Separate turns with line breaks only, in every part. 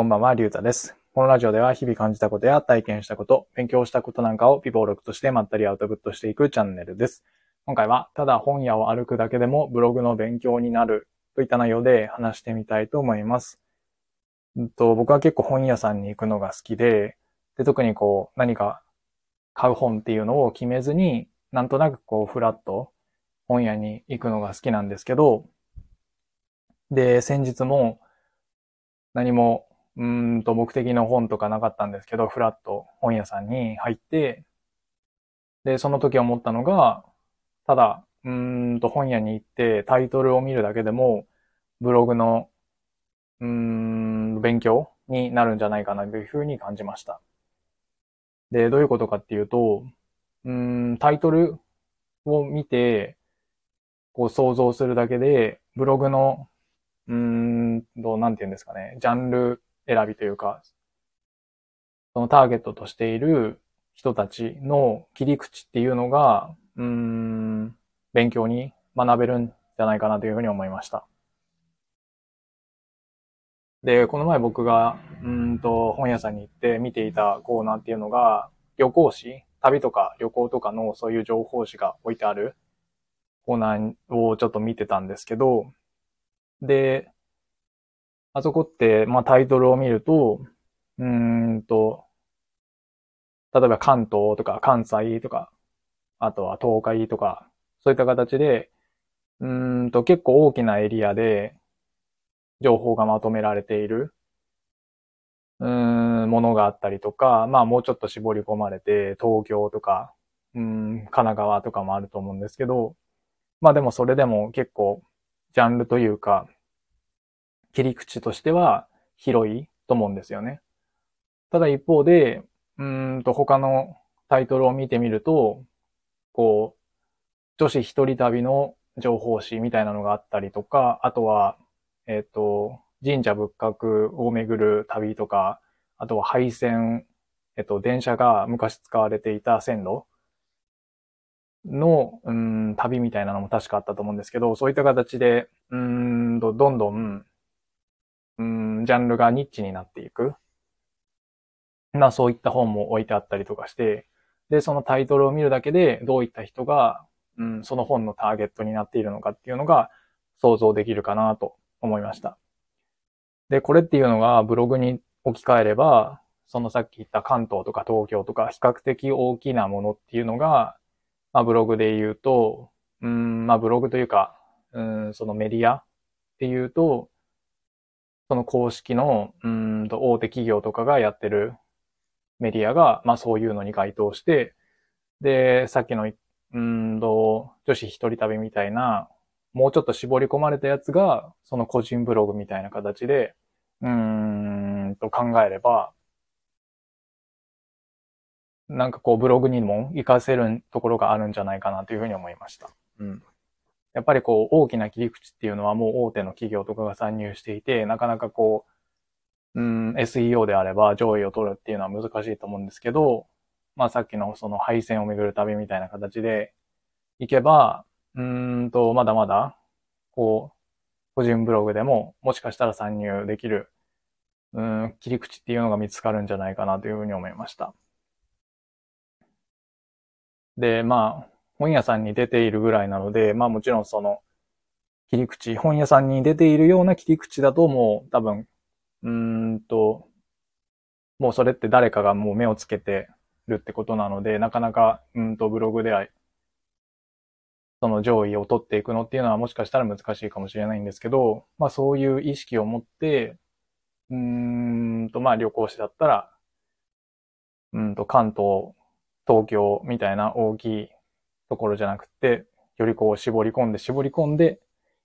こんばんは、りゅうたです。このラジオでは日々感じたことや体験したこと、勉強したことなんかを微暴録としてまったりアウトプットしていくチャンネルです。今回は、ただ本屋を歩くだけでもブログの勉強になるといった内容で話してみたいと思います。うんと僕は結構本屋さんに行くのが好きで、で特にこう何か買う本っていうのを決めずに、なんとなくこうフラッと本屋に行くのが好きなんですけど、で、先日も何もうんと目的の本とかなかったんですけど、フラッと本屋さんに入って、で、その時思ったのが、ただ、うんと本屋に行ってタイトルを見るだけでも、ブログの、うん、勉強になるんじゃないかなというふうに感じました。で、どういうことかっていうと、うん、タイトルを見て、こう想像するだけで、ブログの、うーんと、なんて言うんですかね、ジャンル選びというか、そのターゲットとしている人たちの切り口っていうのが、うーん、勉強に学べるんじゃないかなというふうに思いました。で、この前僕が、うーんと、本屋さんに行って見ていたコーナーっていうのが、旅行誌、旅とか旅行とかのそういう情報誌が置いてあるコーナーをちょっと見てたんですけど、で、あそこって、まあタイトルを見ると、うーんと、例えば関東とか関西とか、あとは東海とか、そういった形で、うーんと結構大きなエリアで情報がまとめられている、うーん、ものがあったりとか、まあもうちょっと絞り込まれて、東京とか、うん、神奈川とかもあると思うんですけど、まあでもそれでも結構、ジャンルというか、切り口としては広いと思うんですよね。ただ一方で、うんと他のタイトルを見てみると、こう、女子一人旅の情報誌みたいなのがあったりとか、あとは、えっ、と、神社仏閣を巡る旅とか、あとは廃線、えっ、と、電車が昔使われていた線路の、うん、旅みたいなのも確かあったと思うんですけど、そういった形で、うんと、どんどん、うん、ジャンルがニッチになっていく。まあそういった本も置いてあったりとかして、で、そのタイトルを見るだけで、どういった人が、うん、その本のターゲットになっているのかっていうのが想像できるかなと思いました。で、これっていうのがブログに置き換えれば、そのさっき言った関東とか東京とか比較的大きなものっていうのが、まあブログで言うと、うん、まあブログというか、うん、そのメディアっていうと、その公式の、うんと大手企業とかがやってるメディアが、まあそういうのに該当して、で、さっきの、うんと、女子一人旅みたいな、もうちょっと絞り込まれたやつが、その個人ブログみたいな形で、うーんと考えれば、なんかこうブログにも活かせるところがあるんじゃないかなというふうに思いました。うん。やっぱりこう大きな切り口っていうのはもう大手の企業とかが参入していて、なかなかこう、うん、SEO であれば上位を取るっていうのは難しいと思うんですけど、まあさっきのその配線をめぐる旅みたいな形で行けば、うんと、まだまだ、こう、個人ブログでももしかしたら参入できる、うん、切り口っていうのが見つかるんじゃないかなというふうに思いました。で、まあ、本屋さんに出ているぐらいなので、まあもちろんその切り口、本屋さんに出ているような切り口だともう多分、うんと、もうそれって誰かがもう目をつけてるってことなので、なかなか、うんとブログでは、その上位を取っていくのっていうのはもしかしたら難しいかもしれないんですけど、まあそういう意識を持って、うんとまあ旅行誌だったら、うんと関東、東京みたいな大きいところじゃなくて、よりこう絞り込んで絞り込んで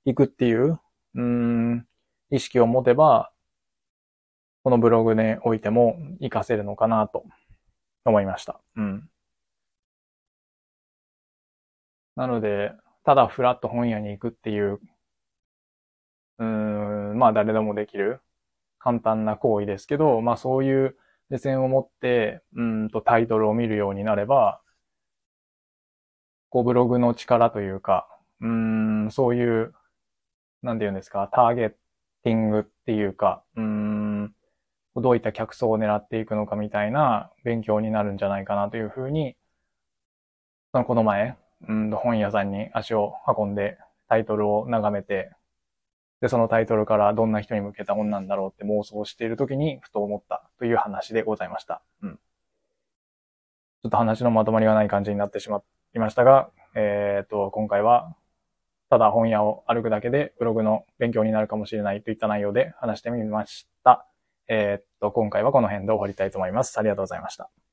いくっていう、うん、意識を持てば、このブログにおいても活かせるのかなと思いました。うん。なので、ただフラッと本屋に行くっていう、うーん、まあ誰でもできる簡単な行為ですけど、まあそういう目線を持って、うんとタイトルを見るようになれば、こうブログの力というか、うん、そういう、なんて言うんですか、ターゲッティングっていうか、うん、どういった客層を狙っていくのかみたいな勉強になるんじゃないかなというふうに、そのこの前、うん本屋さんに足を運んでタイトルを眺めて、で、そのタイトルからどんな人に向けた本なんだろうって妄想している時にふと思ったという話でございました。うん。ちょっと話のまとまりがない感じになってしまっいましたが、えっ、と、今回は、ただ本屋を歩くだけでブログの勉強になるかもしれないといった内容で話してみました。えっ、と、今回はこの辺で終わりたいと思います。ありがとうございました。